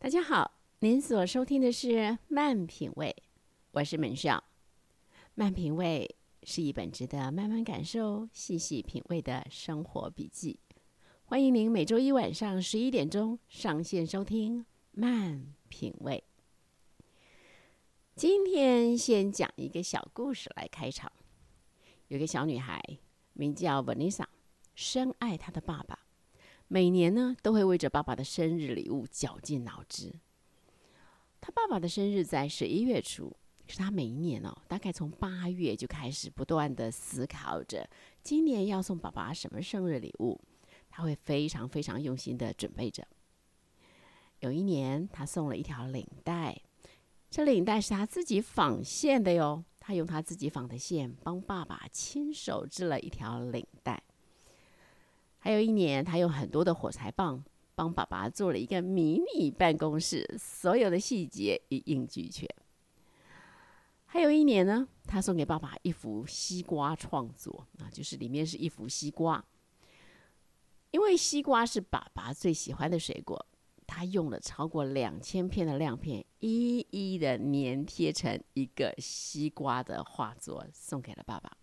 大家好，您所收听的是《慢品味》，我是门少。《慢品味》是一本值得慢慢感受、细细品味的生活笔记。欢迎您每周一晚上十一点钟上线收听《慢品味》。今天先讲一个小故事来开场。有个小女孩名叫维尼莎深爱她的爸爸。每年呢，都会为着爸爸的生日礼物绞尽脑汁。他爸爸的生日在十一月初，可是他每一年哦，大概从八月就开始不断的思考着，今年要送爸爸什么生日礼物。他会非常非常用心的准备着。有一年，他送了一条领带，这领带是他自己纺线的哟。他用他自己纺的线，帮爸爸亲手织了一条领带。还有一年，他用很多的火柴棒帮爸爸做了一个迷你办公室，所有的细节一应俱全。还有一年呢，他送给爸爸一幅西瓜创作啊，就是里面是一幅西瓜。因为西瓜是爸爸最喜欢的水果，他用了超过两千片的亮片，一一的粘贴成一个西瓜的画作，送给了爸爸。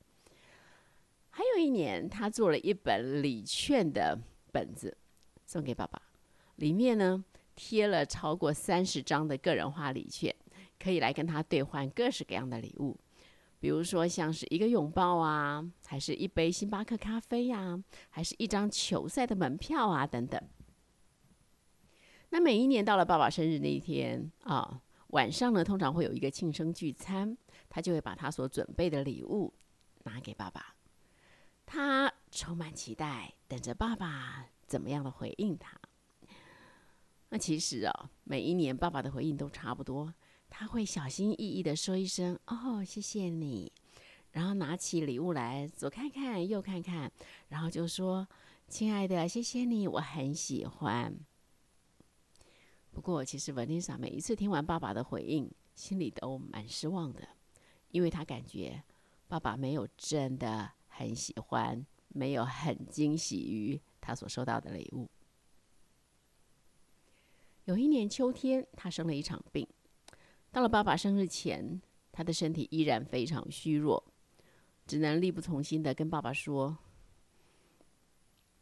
还有一年，他做了一本礼券的本子送给爸爸，里面呢贴了超过三十张的个人化礼券，可以来跟他兑换各式各样的礼物，比如说像是一个拥抱啊，还是一杯星巴克咖啡呀，还是一张球赛的门票啊等等。那每一年到了爸爸生日那一天啊，晚上呢通常会有一个庆生聚餐，他就会把他所准备的礼物拿给爸爸。他充满期待，等着爸爸怎么样的回应他。那其实哦，每一年爸爸的回应都差不多。他会小心翼翼的说一声“哦，谢谢你”，然后拿起礼物来左看看右看看，然后就说：“亲爱的，谢谢你，我很喜欢。”不过，其实文丽莎每一次听完爸爸的回应，心里都蛮失望的，因为他感觉爸爸没有真的。很喜欢，没有很惊喜于他所收到的礼物。有一年秋天，他生了一场病。到了爸爸生日前，他的身体依然非常虚弱，只能力不从心的跟爸爸说：“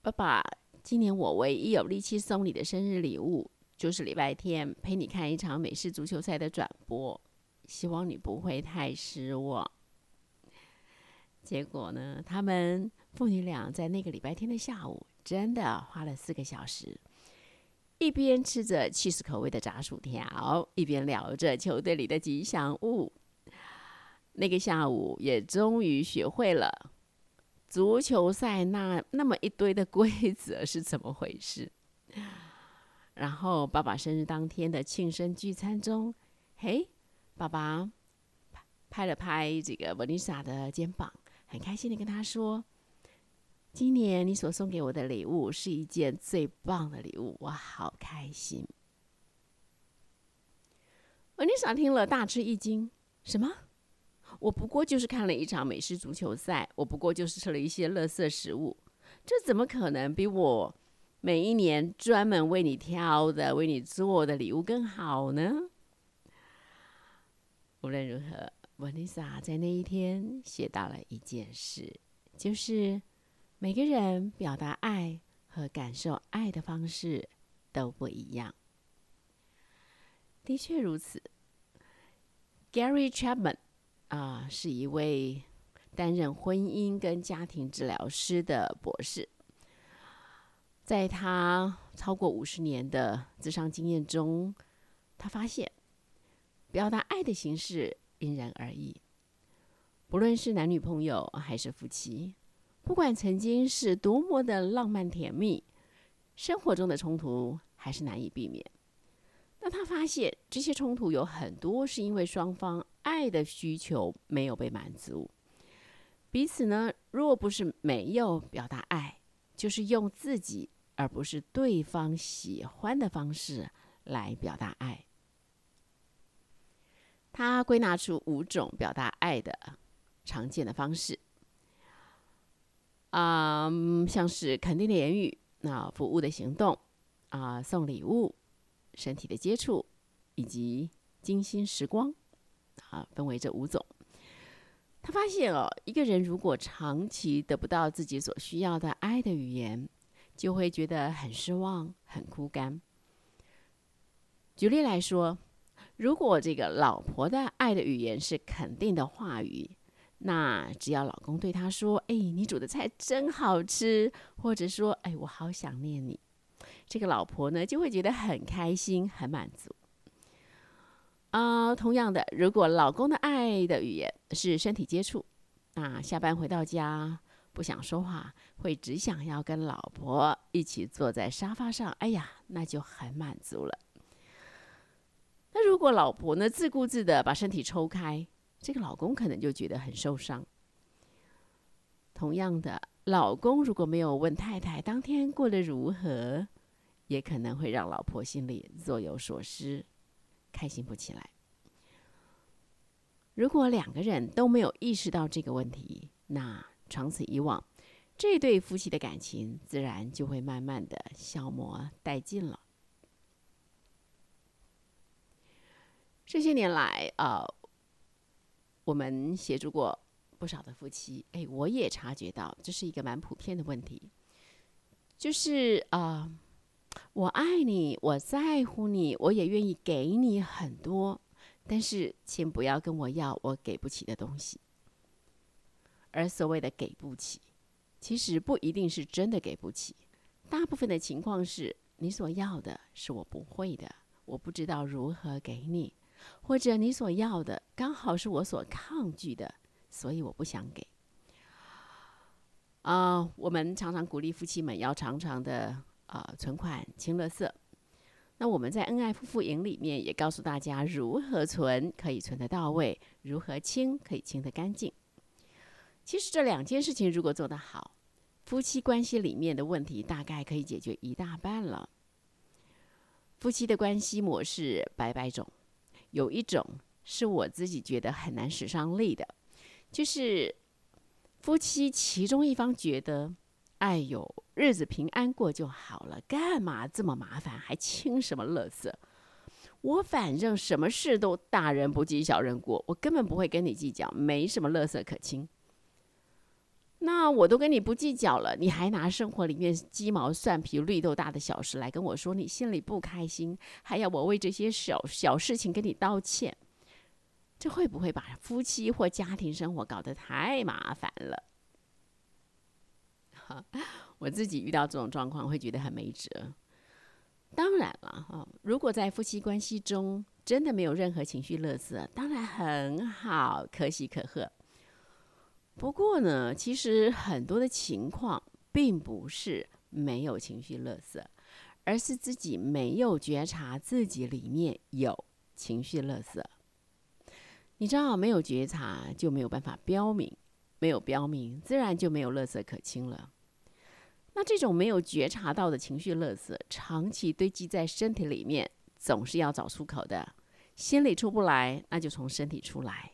爸爸，今年我唯一有力气送你的生日礼物，就是礼拜天陪你看一场美式足球赛的转播，希望你不会太失望。”结果呢？他们父女俩在那个礼拜天的下午，真的花了四个小时，一边吃着 cheese 口味的炸薯条，一边聊着球队里的吉祥物。那个下午也终于学会了足球赛那那么一堆的规则是怎么回事。然后爸爸生日当天的庆生聚餐中，嘿，爸爸拍了拍这个文丽莎的肩膀。很开心的跟他说：“今年你所送给我的礼物是一件最棒的礼物，我好开心。”文尼莎听了大吃一惊：“什么？我不过就是看了一场美式足球赛，我不过就是吃了一些垃圾食物，这怎么可能比我每一年专门为你挑的、为你做的礼物更好呢？”无论如何。文丽莎在那一天写到了一件事，就是每个人表达爱和感受爱的方式都不一样。的确如此。Gary Chapman 啊，是一位担任婚姻跟家庭治疗师的博士，在他超过五十年的智商经验中，他发现表达爱的形式。因人而异，不论是男女朋友还是夫妻，不管曾经是多么的浪漫甜蜜，生活中的冲突还是难以避免。那他发现这些冲突有很多是因为双方爱的需求没有被满足，彼此呢，若不是没有表达爱，就是用自己而不是对方喜欢的方式来表达爱。他归纳出五种表达爱的常见的方式，啊，像是肯定的言语，那服务的行动，啊，送礼物，身体的接触以及精心时光，啊，分为这五种。他发现哦，一个人如果长期得不到自己所需要的爱的语言，就会觉得很失望、很枯干。举例来说，如果这个老婆的爱的语言是肯定的话语，那只要老公对她说：“哎，你煮的菜真好吃”，或者说：“哎，我好想念你”，这个老婆呢就会觉得很开心、很满足。啊，同样的，如果老公的爱的语言是身体接触，那下班回到家不想说话，会只想要跟老婆一起坐在沙发上，哎呀，那就很满足了。如果老婆呢自顾自的把身体抽开，这个老公可能就觉得很受伤。同样的，老公如果没有问太太当天过得如何，也可能会让老婆心里若有所思，开心不起来。如果两个人都没有意识到这个问题，那长此以往，这对夫妻的感情自然就会慢慢的消磨殆尽了。这些年来，呃，我们协助过不少的夫妻，哎，我也察觉到这是一个蛮普遍的问题，就是啊，我爱你，我在乎你，我也愿意给你很多，但是请不要跟我要我给不起的东西。而所谓的给不起，其实不一定是真的给不起，大部分的情况是你所要的是我不会的，我不知道如何给你。或者你所要的刚好是我所抗拒的，所以我不想给。啊，我们常常鼓励夫妻们要常常的啊存款清乐色。那我们在恩爱夫妇营里面也告诉大家如何存可以存得到位，如何清可以清得干净。其实这两件事情如果做得好，夫妻关系里面的问题大概可以解决一大半了。夫妻的关系模式百百种。有一种是我自己觉得很难使上力的，就是夫妻其中一方觉得，哎呦，日子平安过就好了，干嘛这么麻烦，还清什么乐色？我反正什么事都大人不计小人过，我根本不会跟你计较，没什么乐色可清。那我都跟你不计较了，你还拿生活里面鸡毛蒜皮、绿豆大的小事来跟我说，你心里不开心，还要我为这些小小事情跟你道歉，这会不会把夫妻或家庭生活搞得太麻烦了？我自己遇到这种状况会觉得很没辙。当然了，哈，如果在夫妻关系中真的没有任何情绪勒索，当然很好，可喜可贺。不过呢，其实很多的情况并不是没有情绪勒索，而是自己没有觉察自己里面有情绪勒索。你知道，没有觉察就没有办法标明，没有标明，自然就没有勒索可清了。那这种没有觉察到的情绪勒索，长期堆积在身体里面，总是要找出口的。心里出不来，那就从身体出来。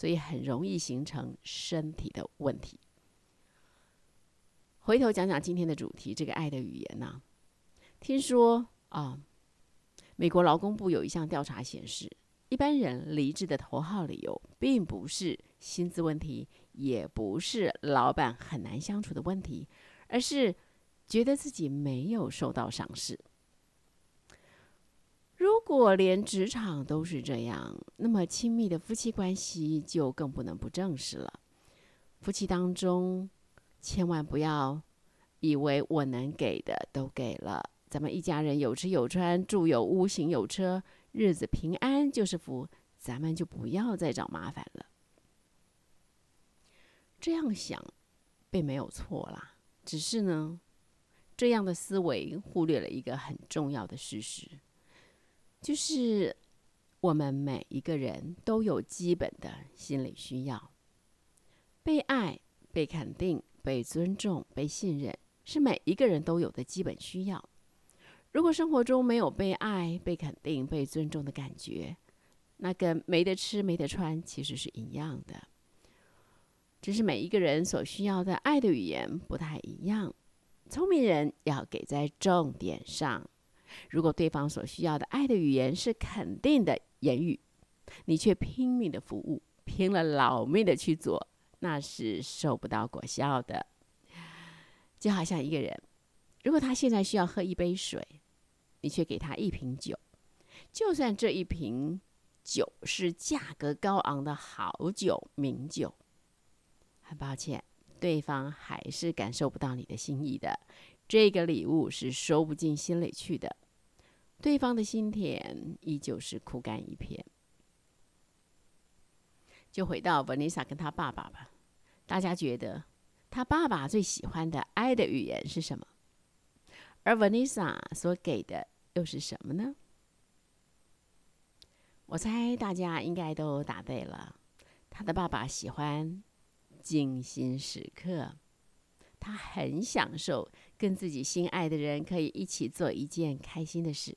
所以很容易形成身体的问题。回头讲讲今天的主题，这个爱的语言呢？听说啊，美国劳工部有一项调查显示，一般人离职的头号理由，并不是薪资问题，也不是老板很难相处的问题，而是觉得自己没有受到赏识。如果连职场都是这样，那么亲密的夫妻关系就更不能不正视了。夫妻当中，千万不要以为我能给的都给了，咱们一家人有吃有穿，住有屋，行有车，日子平安就是福，咱们就不要再找麻烦了。这样想并没有错啦，只是呢，这样的思维忽略了一个很重要的事实。就是我们每一个人都有基本的心理需要，被爱、被肯定、被尊重、被信任，是每一个人都有的基本需要。如果生活中没有被爱、被肯定、被尊重的感觉，那跟没得吃、没得穿其实是一样的。只是每一个人所需要的爱的语言不太一样。聪明人要给在重点上。如果对方所需要的爱的语言是肯定的言语，你却拼命的服务，拼了老命的去做，那是收不到果效的。就好像一个人，如果他现在需要喝一杯水，你却给他一瓶酒，就算这一瓶酒是价格高昂的好酒、名酒，很抱歉，对方还是感受不到你的心意的。这个礼物是收不进心里去的，对方的心田依旧是枯干一片。就回到文丽莎跟他爸爸吧，大家觉得他爸爸最喜欢的爱的语言是什么？而文丽莎所给的又是什么呢？我猜大家应该都答对了。他的爸爸喜欢精心时刻，他很享受跟自己心爱的人可以一起做一件开心的事。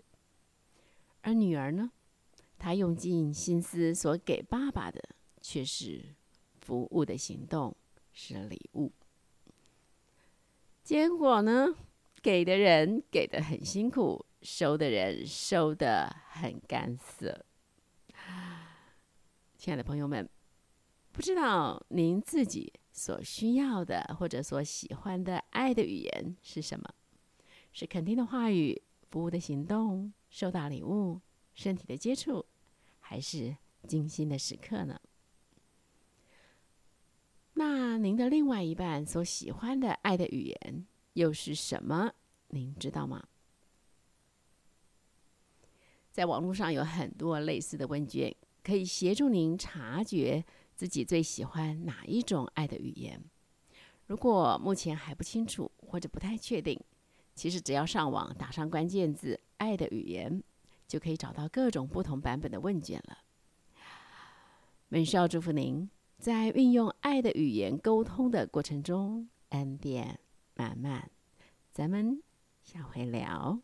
而女儿呢，她用尽心思所给爸爸的。却是服务的行动，是礼物。结果呢，给的人给的很辛苦，收的人收的很干涩。亲爱的朋友们，不知道您自己所需要的或者所喜欢的爱的语言是什么？是肯定的话语、服务的行动、收到礼物、身体的接触，还是精心的时刻呢？那您的另外一半所喜欢的爱的语言又是什么？您知道吗？在网络上有很多类似的问卷，可以协助您察觉自己最喜欢哪一种爱的语言。如果目前还不清楚或者不太确定，其实只要上网打上关键字“爱的语言”，就可以找到各种不同版本的问卷了。门少祝福您。在运用爱的语言沟通的过程中，恩典满满。咱们下回聊。